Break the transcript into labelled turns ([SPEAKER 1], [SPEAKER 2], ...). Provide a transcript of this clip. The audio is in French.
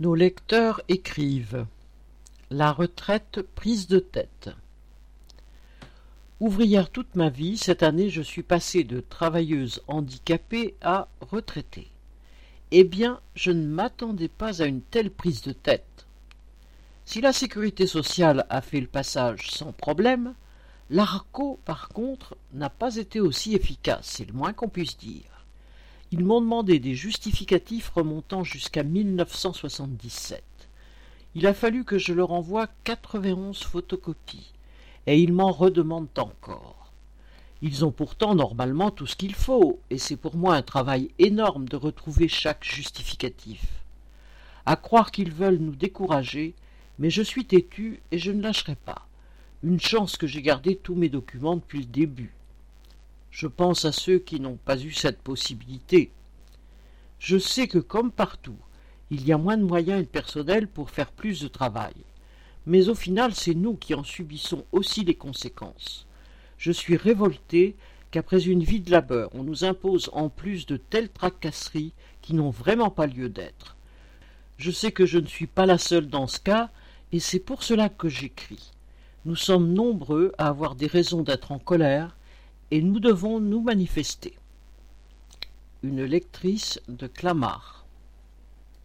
[SPEAKER 1] Nos lecteurs écrivent La retraite prise de tête. Ouvrière toute ma vie, cette année je suis passée de travailleuse handicapée à retraitée. Eh bien, je ne m'attendais pas à une telle prise de tête. Si la sécurité sociale a fait le passage sans problème, l'ARCO, par contre, n'a pas été aussi efficace, c'est le moins qu'on puisse dire. Ils m'ont demandé des justificatifs remontant jusqu'à 1977. Il a fallu que je leur envoie 91 photocopies, et ils m'en redemandent encore. Ils ont pourtant normalement tout ce qu'il faut, et c'est pour moi un travail énorme de retrouver chaque justificatif. À croire qu'ils veulent nous décourager, mais je suis têtu et je ne lâcherai pas. Une chance que j'ai gardé tous mes documents depuis le début. Je pense à ceux qui n'ont pas eu cette possibilité. Je sais que, comme partout, il y a moins de moyens et de personnel pour faire plus de travail. Mais au final, c'est nous qui en subissons aussi les conséquences. Je suis révolté qu'après une vie de labeur, on nous impose en plus de telles tracasseries qui n'ont vraiment pas lieu d'être. Je sais que je ne suis pas la seule dans ce cas, et c'est pour cela que j'écris. Nous sommes nombreux à avoir des raisons d'être en colère, et nous devons nous manifester. Une lectrice de Clamart.